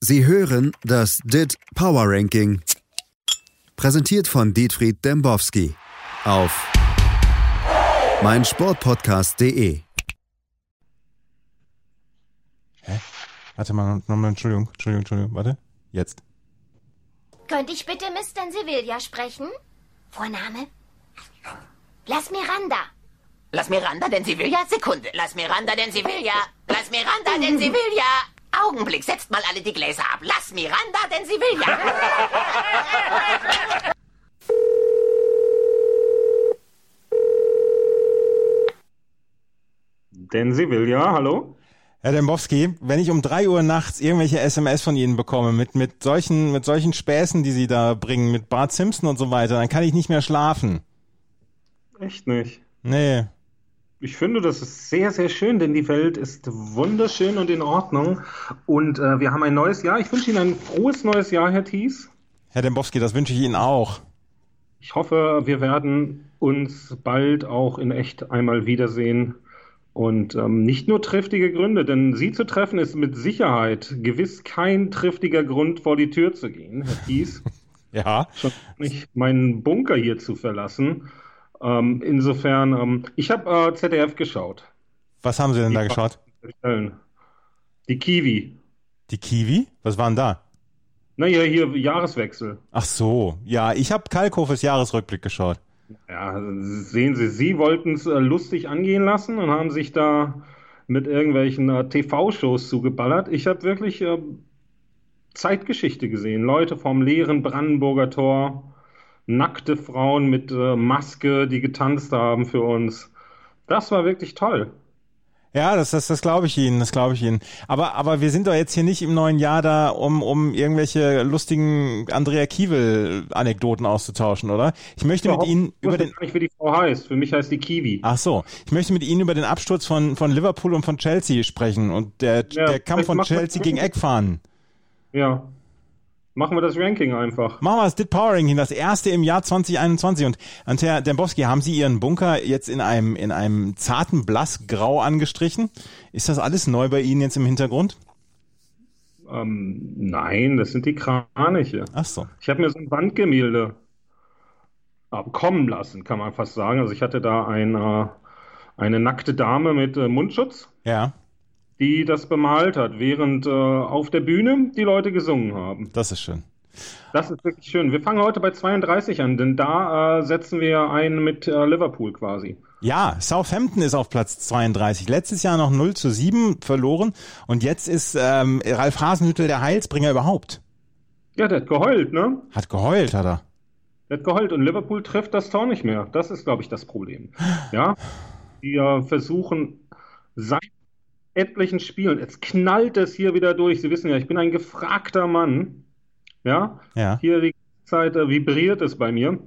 Sie hören das DIT Power Ranking. Präsentiert von Dietfried Dembowski auf meinsportpodcast.de. Hä? Warte mal, nochmal, Entschuldigung, Entschuldigung, Entschuldigung, warte. Jetzt. Könnte ich bitte Mr. Sevilla sprechen? Vorname? Lass Miranda. Lass Miranda denn Sevilla? Sekunde. Lass Miranda denn Sevilla? Lass Miranda denn Sevilla? Augenblick, setzt mal alle die Gläser ab. Lass Miranda denn Sevilla? Denn Sevilla, hallo? Herr Dembowski, wenn ich um drei Uhr nachts irgendwelche SMS von Ihnen bekomme mit, mit solchen, mit solchen Späßen, die Sie da bringen, mit Bart Simpson und so weiter, dann kann ich nicht mehr schlafen. Echt nicht. Nee. Ich finde, das ist sehr, sehr schön, denn die Welt ist wunderschön und in Ordnung. Und äh, wir haben ein neues Jahr. Ich wünsche Ihnen ein frohes neues Jahr, Herr Thies. Herr Dembowski, das wünsche ich Ihnen auch. Ich hoffe, wir werden uns bald auch in echt einmal wiedersehen. Und ähm, nicht nur triftige Gründe, denn Sie zu treffen ist mit Sicherheit gewiss kein triftiger Grund, vor die Tür zu gehen, Herr Thies. ja. Schon nicht meinen Bunker hier zu verlassen. Ähm, insofern, ähm, ich habe äh, ZDF geschaut. Was haben Sie denn Die da geschaut? Die Kiwi. Die Kiwi? Was waren da? Naja, hier Jahreswechsel. Ach so, ja, ich habe Kalkhofes Jahresrückblick geschaut. Ja, sehen Sie, Sie wollten es äh, lustig angehen lassen und haben sich da mit irgendwelchen äh, TV-Shows zugeballert. Ich habe wirklich äh, Zeitgeschichte gesehen. Leute vom leeren Brandenburger Tor, nackte Frauen mit äh, Maske, die getanzt haben für uns. Das war wirklich toll. Ja, das, das, das glaube ich Ihnen, das glaube ich Ihnen. Aber, aber wir sind doch jetzt hier nicht im neuen Jahr da, um, um irgendwelche lustigen Andrea Kiewel-Anekdoten auszutauschen, oder? Ich möchte mit Ihnen über den. gar nicht, wie die Frau heißt. Für mich heißt die Kiwi. Ach so. Ich möchte mit Ihnen über den Absturz von, von Liverpool und von Chelsea sprechen und der, ja, der Kampf von Chelsea gegen Eckfahren. Ja. Machen wir das Ranking einfach. Machen wir das Dit Power Ranking, das erste im Jahr 2021. Und, Herr Dembowski, haben Sie Ihren Bunker jetzt in einem, in einem zarten Blassgrau angestrichen? Ist das alles neu bei Ihnen jetzt im Hintergrund? Ähm, nein, das sind die Kraniche. Ach so. Ich habe mir so ein Wandgemälde kommen lassen, kann man fast sagen. Also ich hatte da eine, eine nackte Dame mit äh, Mundschutz. Ja die das bemalt hat, während äh, auf der Bühne die Leute gesungen haben. Das ist schön. Das ist wirklich schön. Wir fangen heute bei 32 an, denn da äh, setzen wir ein mit äh, Liverpool quasi. Ja, Southampton ist auf Platz 32. Letztes Jahr noch 0 zu 7 verloren und jetzt ist ähm, Ralf Hasenhüttel der Heilsbringer überhaupt. Ja, der hat geheult, ne? Hat geheult, hat er. Der hat geheult und Liverpool trifft das Tor nicht mehr. Das ist, glaube ich, das Problem. Ja, wir versuchen seit etlichen Spielen. Jetzt knallt es hier wieder durch. Sie wissen ja, ich bin ein gefragter Mann. Ja, ja. hier die Zeit äh, vibriert es bei mir.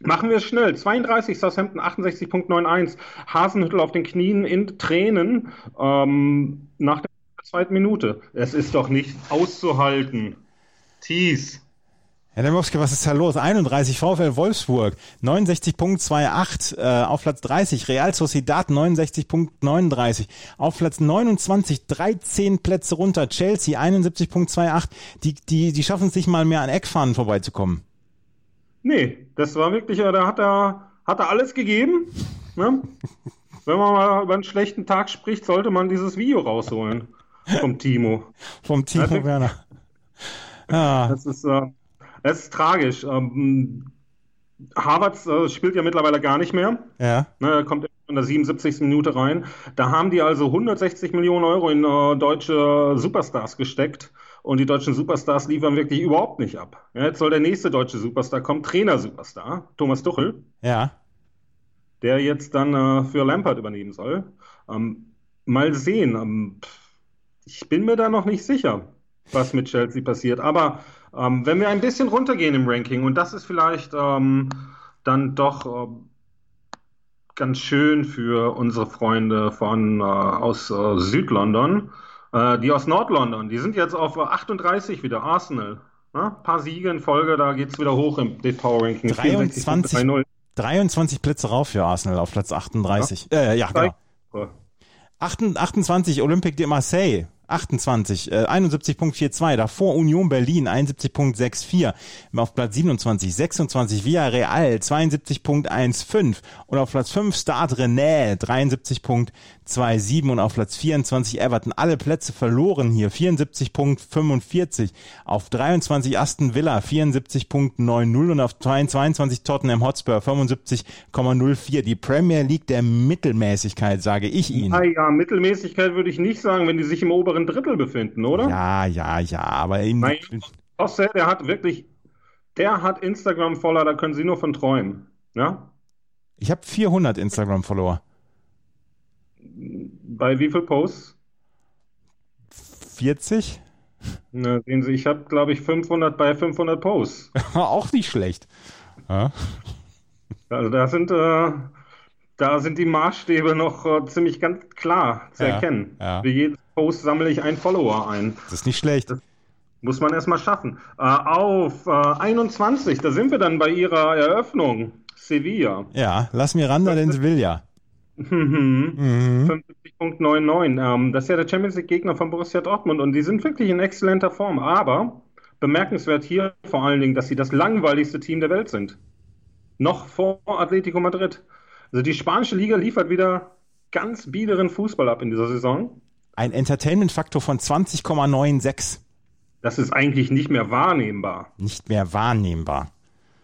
Machen wir es schnell. 32 Southampton, 68.91. Hasenhüttel auf den Knien in Tränen ähm, nach der zweiten Minute. Es ist doch nicht auszuhalten. Thies. Herr Demowski, was ist da los? 31 VfL Wolfsburg, 69.28 äh, auf Platz 30, Real Sociedad 69.39, auf Platz 29 13 Plätze runter, Chelsea 71.28, die, die, die schaffen es nicht mal mehr an Eckfahnen vorbeizukommen. Nee, das war wirklich, da hat er, hat er alles gegeben. Ne? Wenn man mal über einen schlechten Tag spricht, sollte man dieses Video rausholen. Vom Timo. Vom Timo Werner. Ja. Das ist, äh, es ist tragisch. Ähm, Harvards äh, spielt ja mittlerweile gar nicht mehr. Ja. Ne, er kommt in der 77. Minute rein. Da haben die also 160 Millionen Euro in äh, deutsche Superstars gesteckt. Und die deutschen Superstars liefern wirklich überhaupt nicht ab. Ja, jetzt soll der nächste deutsche Superstar kommen, Trainer-Superstar, Thomas Tuchel. Ja. Der jetzt dann äh, für Lampard übernehmen soll. Ähm, mal sehen. Ähm, ich bin mir da noch nicht sicher, was mit Chelsea passiert. Aber ähm, wenn wir ein bisschen runtergehen im Ranking, und das ist vielleicht ähm, dann doch äh, ganz schön für unsere Freunde von äh, aus äh, Südlondon, äh, die aus Nordlondon, die sind jetzt auf 38 wieder, Arsenal. Ein paar Siege in Folge, da geht es wieder hoch im Power Ranking. 23, 23 Plätze rauf für Arsenal auf Platz 38. Ja, äh, ja genau. 28 Olympique de Marseille 28, äh, 71.42, davor Union Berlin 71.64, auf Platz 27, 26 Villarreal 72.15 und auf Platz 5 Start René 73. 2,7 und auf Platz 24 Everton. Alle Plätze verloren hier. 74,45 auf 23 Aston Villa, 74,90 und auf 22 Tottenham Hotspur, 75,04. Die Premier League der Mittelmäßigkeit, sage ich Ihnen. Ja, ja, Mittelmäßigkeit würde ich nicht sagen, wenn die sich im oberen Drittel befinden, oder? Ja, ja, ja, aber in... Mein Jose, der hat wirklich, der hat Instagram-Follower, da können Sie nur von träumen, ja? Ich habe 400 Instagram-Follower. Bei wie viel Posts? 40? Na, sehen Sie, ich habe, glaube ich, 500 bei 500 Posts. Auch nicht schlecht. Ja? Also da sind, äh, da sind die Maßstäbe noch äh, ziemlich ganz klar zu Ja, erkennen. ja. Für jeden Post sammle ich einen Follower ein. Das ist nicht schlecht. Muss man erstmal schaffen. Äh, auf äh, 21, da sind wir dann bei Ihrer Eröffnung. Sevilla. Ja, lass mir ran, denn Sevilla. Mhm. 50.99. Ähm, das ist ja der Champions League-Gegner von Borussia Dortmund und die sind wirklich in exzellenter Form. Aber bemerkenswert hier vor allen Dingen, dass sie das langweiligste Team der Welt sind. Noch vor Atletico Madrid. Also die spanische Liga liefert wieder ganz biederen Fußball ab in dieser Saison. Ein Entertainment-Faktor von 20,96. Das ist eigentlich nicht mehr wahrnehmbar. Nicht mehr wahrnehmbar.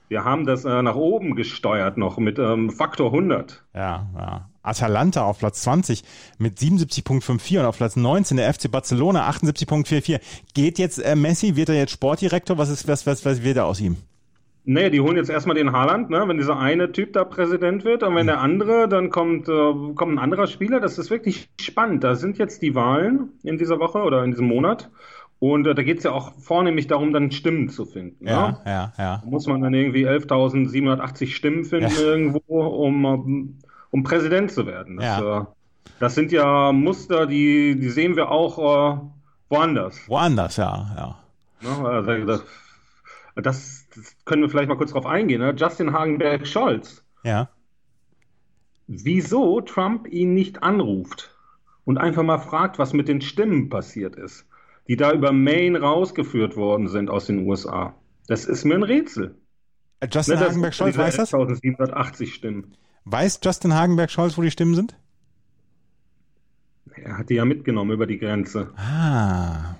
Wir haben das äh, nach oben gesteuert noch mit ähm, Faktor 100. Ja, ja. Atalanta auf Platz 20 mit 77.54 und auf Platz 19 der FC Barcelona 78.44. Geht jetzt äh, Messi, wird er jetzt Sportdirektor? Was ist, was, was, was wird er aus ihm? Nee, die holen jetzt erstmal den Haaland, ne? wenn dieser eine Typ da Präsident wird und wenn der andere, dann kommt, äh, kommt ein anderer Spieler. Das ist wirklich spannend. Da sind jetzt die Wahlen in dieser Woche oder in diesem Monat. Und äh, da geht es ja auch vornehmlich darum, dann Stimmen zu finden. Ja, ja, ja. Da muss man dann irgendwie 11.780 Stimmen finden Ja. irgendwo, um, um, Präsident zu werden. Das, Ja. äh, das sind ja Muster, die, die sehen wir auch äh, woanders. Woanders, ja, ja. Ne? Also, das, das, können wir vielleicht mal kurz drauf eingehen. Ne? Justin Hagenberg-Scholz. Ja. Wieso Trump ihn nicht anruft und einfach mal fragt, was mit den Stimmen passiert ist, die da über Maine rausgeführt worden sind aus den USA. Das ist mir ein Rätsel. Äh, Justin Ne, Hagenberg-Scholz diese weiß das? 1780 Stimmen. Weiß Justin Hagenberg-Scholz, wo die Stimmen sind? Er hat die ja mitgenommen über die Grenze. Ah.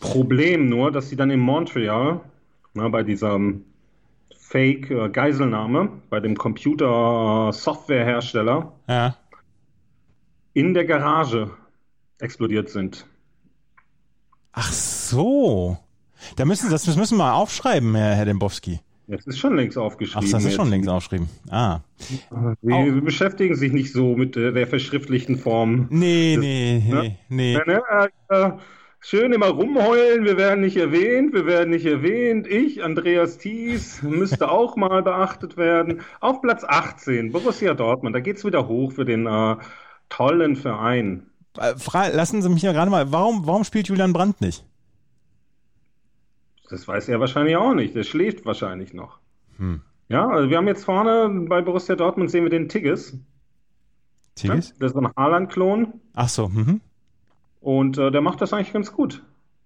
Problem nur, dass sie dann in Montreal, na, bei diesem Fake-Geiselnahme, bei dem Computer-Software-Hersteller, Ja. in der Garage explodiert sind. Ach so. Da müssen, das müssen wir mal aufschreiben, Herr, Herr Dembowski. Das ist schon längst Ach, aufgeschrieben. das ist schon jetzt. längst aufgeschrieben. Ah. Sie Au. beschäftigen sich nicht so mit äh, der verschriftlichten Form. Nee, Das- nee, ne? nee, nee. Ne, ne, äh, schön immer rumheulen, wir werden nicht erwähnt, wir werden nicht erwähnt. Ich, Andreas Thies, müsste auch mal beachtet werden. Auf Platz 18, Borussia Dortmund, da geht's wieder hoch für den äh, tollen Verein. Äh, lassen Sie mich ja gerade mal, warum, warum spielt Julian Brandt nicht? Das weiß er wahrscheinlich auch nicht, der schläft wahrscheinlich noch. Hm. Ja, also wir haben jetzt vorne bei Borussia Dortmund sehen wir den Tigges. Tigges? Das ist ein Haaland-Klon. Ach so, mhm. Und äh, der macht das eigentlich ganz gut.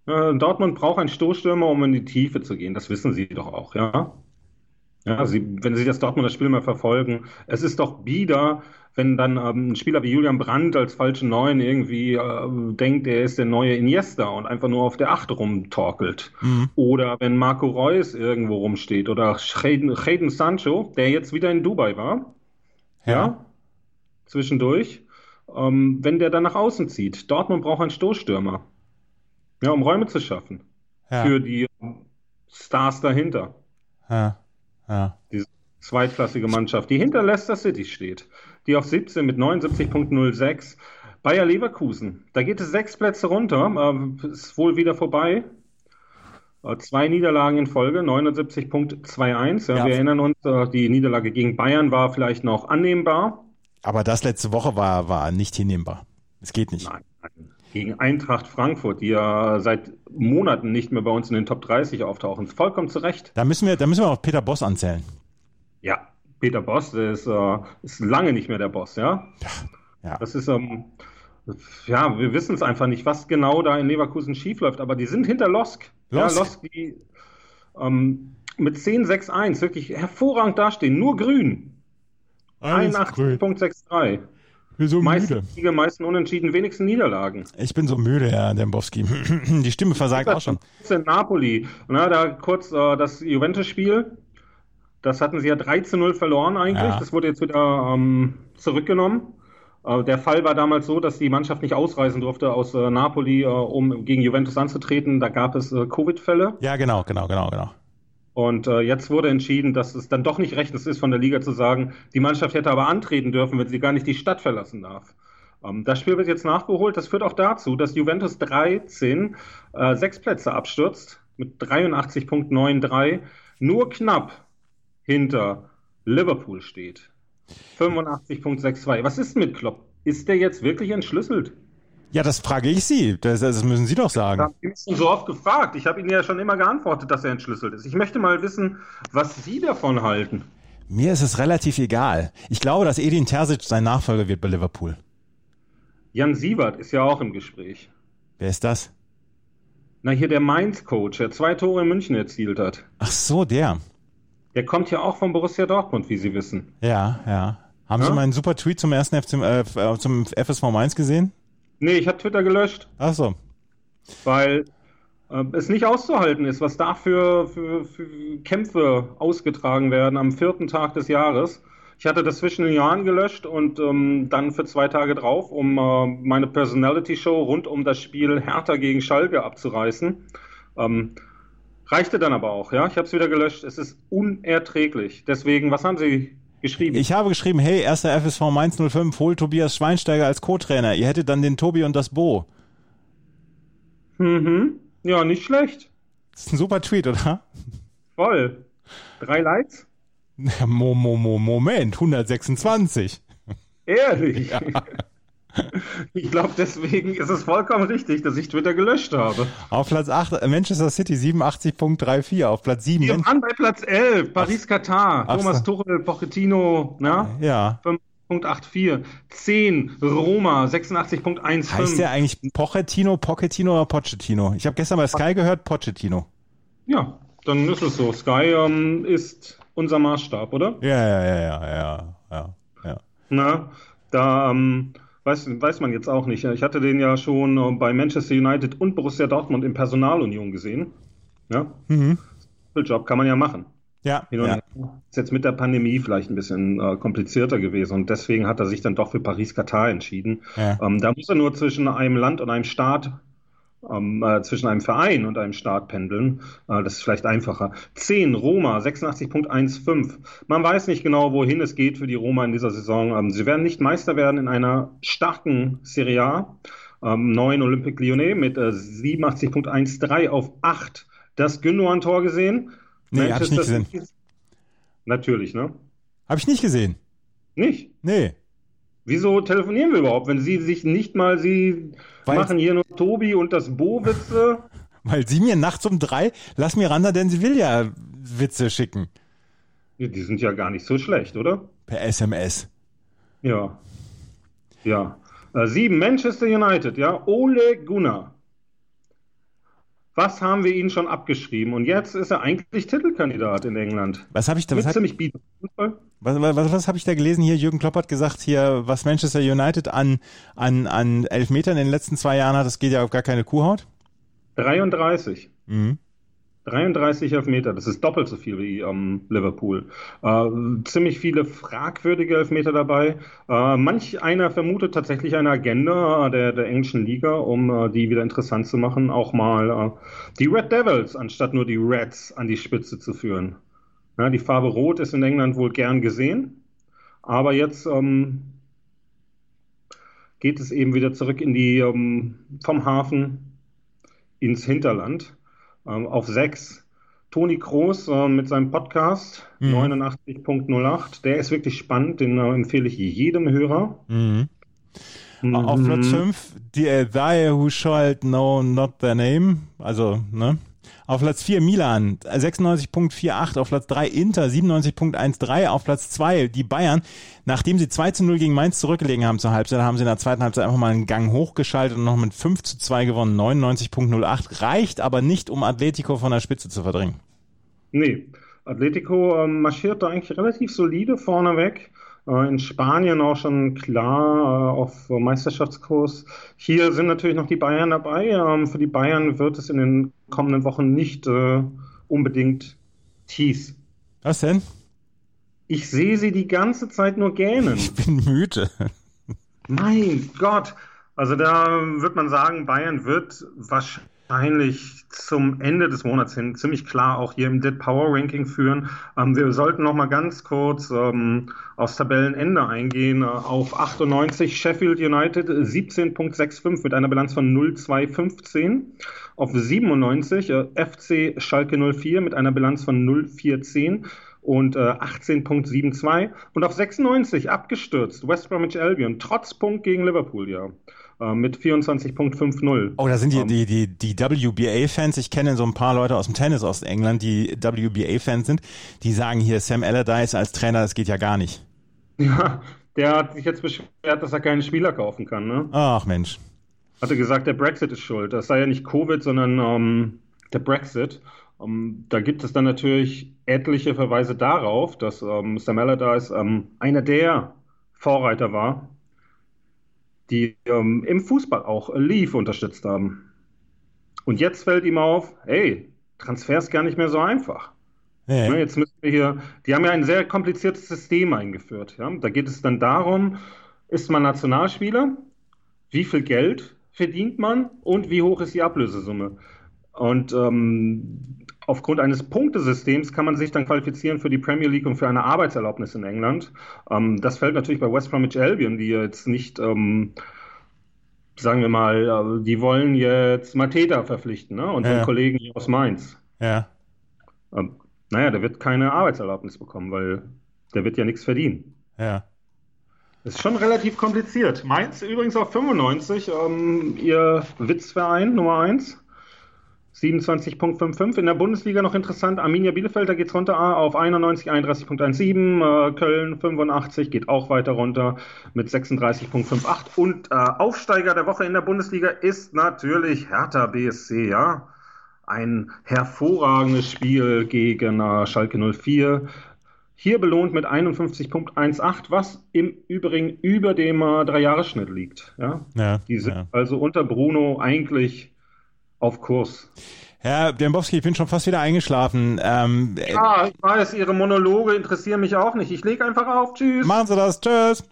Äh, Dortmund braucht einen Stoßstürmer, um in die Tiefe zu gehen. Das wissen Sie doch auch, ja? Ja, Sie, wenn Sie das Dortmunder Spiel mal verfolgen, es ist doch bieder, wenn dann ähm, ein Spieler wie Julian Brandt als falschen Neuen irgendwie äh, denkt, er ist der neue Iniesta und einfach nur auf der Acht rumtorkelt. Mhm. Oder wenn Marco Reus irgendwo rumsteht oder Jadon Sancho, der jetzt wieder in Dubai war, ja, zwischendurch, ähm, wenn der dann nach außen zieht. Dortmund braucht einen Stoßstürmer, ja, um Räume zu schaffen Ja, für die ähm, Stars dahinter. ja, ja. Diese zweitklassige Mannschaft, die hinter Leicester City steht, die auf 17 mit 79.06. Bayer Leverkusen, da geht es sechs Plätze runter, äh, ist wohl wieder vorbei. Äh, Zwei Niederlagen in Folge, 79.21. Ja, Ja. Wir erinnern uns, äh, die Niederlage gegen Bayern war vielleicht noch annehmbar. Aber das letzte Woche war, war nicht hinnehmbar. Es geht nicht. Nein, nein. Gegen Eintracht Frankfurt, die ja seit Monaten nicht mehr bei uns in den Top 30 auftauchen. Vollkommen zu Recht. Da müssen wir, da müssen wir auch Peter Boss anzählen. Ja, Peter Boss, der ist, äh, ist lange nicht mehr der Boss, ja. Ja. Das ist, ähm, ja, wir wissen es einfach nicht, was genau da in Leverkusen schiefläuft, aber die sind hinter Losk. Losk. Ja, Losk, die ähm, mit 10-6-1 wirklich hervorragend dastehen, nur grün. 81.63. Ich bin so Meisten müde. Siege, meisten Unentschieden, wenigsten Niederlagen. Ich bin so müde, Herr Dembowski. Die Stimme versagt auch schon. in Napoli. Na, da kurz äh, das Juventus-Spiel. Das hatten sie ja 3 zu 0 verloren eigentlich. Ja. Das wurde jetzt wieder ähm, zurückgenommen. Äh, der Fall war damals so, dass die Mannschaft nicht ausreisen durfte aus äh, Napoli, äh, um gegen Juventus anzutreten. Da gab es äh, Covid-Fälle. Ja, genau, genau, genau, genau. Und äh, jetzt wurde entschieden, dass es dann doch nicht rechtens ist, von der Liga zu sagen, die Mannschaft hätte aber antreten dürfen, wenn sie gar nicht die Stadt verlassen darf. Ähm, das Spiel wird jetzt nachgeholt. Das führt auch dazu, dass Juventus 13 äh, sechs Plätze abstürzt mit 83.93, nur knapp hinter Liverpool steht. 85.62. Was ist mit Klopp? Ist der jetzt wirklich entschlüsselt? Ja, das frage ich Sie. Das, das müssen Sie doch Ich sagen. habe ihn schon so oft gefragt. Ich habe Ihnen ja schon immer geantwortet, dass er entschlüsselt ist. Ich möchte mal wissen, was Sie davon halten. Mir ist es relativ egal. Ich glaube, dass Edin Terzic sein Nachfolger wird bei Liverpool. Jan Sievert ist ja auch im Gespräch. Wer ist das? Na, hier der Mainz-Coach, der zwei Tore in München erzielt hat. Ach so, der. Der kommt ja auch von Borussia Dortmund, wie Sie wissen. Ja, ja. Haben Ja? Sie meinen super Tweet zum ersten FC, äh, zum FSV Mainz gesehen? Nee, ich habe Twitter gelöscht, Ach so. weil äh, es nicht auszuhalten ist, was da für, für, für Kämpfe ausgetragen werden am vierten Tag des Jahres. Ich hatte das zwischen den Jahren gelöscht und ähm, dann für zwei Tage drauf, um äh, meine Personality-Show rund um das Spiel Hertha gegen Schalke abzureißen. Ähm, reichte dann aber auch, ja. Ich habe es wieder gelöscht. Es ist unerträglich. Deswegen, was haben Sie geschrieben? Ich habe geschrieben, hey, erster FSV Mainz 05, hol Tobias Schweinsteiger als Co-Trainer. Ihr hättet dann den Tobi und das Bo. Mhm. Ja, nicht schlecht. Das ist ein super Tweet, oder? Voll. Drei Likes? Mo, mo, mo, Moment, 126. Ehrlich. Ich glaube, deswegen ist es vollkommen richtig, dass ich Twitter gelöscht habe. Auf Platz 8 äh, Manchester City 87.34. Auf Platz 7 Wir waren bei Platz 11, Paris-Katar, Thomas. Tuchel, Pochettino, na? Ja. 5.84. 10, Roma, 86.15. Heißt der eigentlich Pochettino, Pochettino oder Pochettino? Ich habe gestern bei Sky gehört, Pochettino. Ja, dann ist es so. Sky ähm, ist unser Maßstab, oder? Ja, ja, ja, ja, ja, ja, ja. Na, da ähm, weiß, weiß man jetzt auch nicht. Ich hatte den ja schon äh, bei Manchester United und Borussia Dortmund in Personalunion gesehen. Ja, Mhm. Job kann man ja machen. Ja, ja. Ist jetzt mit der Pandemie vielleicht ein bisschen äh, komplizierter gewesen und deswegen hat er sich dann doch für Paris-Katar entschieden. Ja. Ähm, da muss er nur zwischen einem Land und einem Staat, ähm, äh, zwischen einem Verein und einem Staat pendeln. Äh, das ist vielleicht einfacher. 10, Roma, 86.15. Man weiß nicht genau, wohin es geht für die Roma in dieser Saison. Ähm, sie werden nicht Meister werden in einer starken Serie A. Ähm, 9 Olympique Lyonnais mit äh, 87.13 auf 8. Das Gündogan-Tor gesehen? Nee, hab ich nicht gesehen. Natürlich, ne? Habe ich nicht gesehen. Nicht. Nee. Wieso telefonieren wir überhaupt, wenn Sie sich nicht mal, Sie Weil- machen hier nur Tobi und das Bo-Witze? Weil sie mir nachts um drei Lass Miranda denn Sevilla Witze schicken. Ja, Die sind ja gar nicht so schlecht, oder? Per SMS. Ja. Ja. Äh, sieben, Manchester United, ja. Ole Gunnar. Was haben wir Ihnen schon abgeschrieben? Und jetzt ist er eigentlich Titelkandidat in England. Was habe ich da, was, hat, was, was, was habe ich da gelesen hier? Jürgen Klopp hat gesagt hier, was Manchester United an, an, an Elfmetern in den letzten zwei Jahren hat, das geht ja auf gar keine Kuhhaut. 33. Mhm. 33 Elfmeter, das ist doppelt so viel wie ähm, Liverpool. Äh, ziemlich viele fragwürdige Elfmeter dabei. Äh, manch einer vermutet tatsächlich eine Agenda der, der englischen Liga, um äh, die wieder interessant zu machen, auch mal äh, die Red Devils anstatt nur die Reds an die Spitze zu führen. Ja, die Farbe Rot ist in England wohl gern gesehen, aber jetzt ähm, geht es eben wieder zurück in die ähm, vom Hafen ins Hinterland. Ähm, auf 6 Toni Kroos äh, mit seinem Podcast Mhm. 89.08. Der ist wirklich spannend, den äh, empfehle ich jedem Hörer. Mhm. Auf Mhm. Platz 5, die äh, Thy who shall know not their name. Also, ne? Auf Platz 4 Milan 96.48, auf Platz 3 Inter 97.13, auf Platz 2 die Bayern. Nachdem sie 2 zu 0 gegen Mainz zurückgelegen haben zur Halbzeit, haben sie in der zweiten Halbzeit einfach mal einen Gang hochgeschaltet und noch mit 5 zu 2 gewonnen, 99.08. Reicht aber nicht, um Atletico von der Spitze zu verdrängen. Nee, Atletico ähm, marschiert da eigentlich relativ solide vorneweg. Äh, in Spanien auch schon klar äh, auf Meisterschaftskurs. Hier sind natürlich noch die Bayern dabei. Ähm, für die Bayern wird es in den kommenden Wochen nicht äh, unbedingt Tees. Was denn? Ich sehe sie die ganze Zeit nur gähnen. Ich bin müde. Mein Gott. Also da wird man sagen, Bayern wird wahrscheinlich wahrscheinlich zum Ende des Monats hin ziemlich klar auch hier im Dead Power Ranking führen. Ähm, wir sollten noch mal ganz kurz ähm, aufs Tabellenende eingehen. Äh, auf 98 Sheffield United 17.65 mit einer Bilanz von 0,215. Auf 97 äh, FC Schalke 04 mit einer Bilanz von 0,410 und äh, 18.72 und auf 96 abgestürzt West Bromwich Albion trotz Punkt gegen Liverpool ja mit 24.50. Oh, da sind die, ähm, die, die, die WBA-Fans. Ich kenne so ein paar Leute aus dem Tennis aus England, die WBA-Fans sind. Die sagen hier, Sam Allardyce als Trainer, das geht ja gar nicht. Ja, der hat sich jetzt beschwert, dass er keinen Spieler kaufen kann. Ne? Ach Mensch. Hatte gesagt, der Brexit ist schuld. Das sei ja nicht Covid, sondern ähm, der Brexit. Um, da gibt es dann natürlich etliche Verweise darauf, dass ähm, Sam Allardyce ähm, einer der Vorreiter war, die ähm, im Fußball auch Leaf unterstützt haben. Und jetzt fällt ihm auf, hey, Transfer ist gar nicht mehr so einfach. Ja. Ne, jetzt müssen wir hier, die haben ja ein sehr kompliziertes System eingeführt. Ja? Da geht es dann darum, ist man Nationalspieler, wie viel Geld verdient man und wie hoch ist die Ablösesumme. Und ähm, aufgrund eines Punktesystems kann man sich dann qualifizieren für die Premier League und für eine Arbeitserlaubnis in England. Ähm, das fällt natürlich bei West Bromwich Albion, die jetzt nicht, ähm, sagen wir mal, äh, die wollen jetzt Mateta verpflichten, ne? Und ja. Kollegen hier aus Mainz. Ja. Ähm, naja, der wird keine Arbeitserlaubnis bekommen, weil der wird ja nichts verdienen. Ja. Ist schon relativ kompliziert. Mainz übrigens auf 95, ähm, ihr Witzverein Nummer 1. 27.55. In der Bundesliga noch interessant. Arminia Bielefeld, da geht es runter auf 91, 31.17. Äh, Köln 85 geht auch weiter runter mit 36.58. Und äh, Aufsteiger der Woche in der Bundesliga ist natürlich Hertha BSC, ja. Ein hervorragendes Spiel gegen äh, Schalke 04. Hier belohnt mit 51.18, was im Übrigen über dem äh, Dreijahresschnitt liegt. Ja? Ja, Die sind ja. also unter Bruno eigentlich auf Kurs. Herr Dembowski, ich bin schon fast wieder eingeschlafen. Ähm, ja, ich weiß, Ihre Monologe interessieren mich auch nicht. Ich lege einfach auf. Tschüss. Machen Sie das. Tschüss.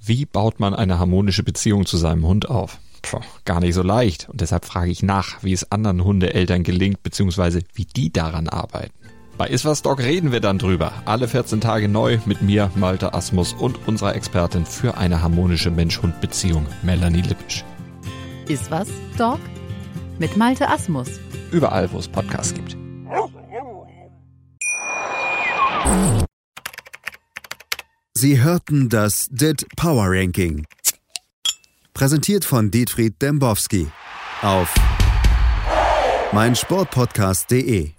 Wie baut man eine harmonische Beziehung zu seinem Hund auf? Puh, gar nicht so leicht. Und deshalb frage ich nach, wie es anderen Hundeeltern gelingt, beziehungsweise wie die daran arbeiten. Bei Iswas Dog reden wir dann drüber. Alle 14 Tage neu mit mir, Malte Asmus und unserer Expertin für eine harmonische Mensch-Hund-Beziehung, Melanie Lippisch. Ist was, Dog? Mit Malte Asmus. Überall, wo es Podcasts gibt. Sie hörten das DIT Power Ranking. Präsentiert von Dietfried Dembowski auf meinsportpodcast.de.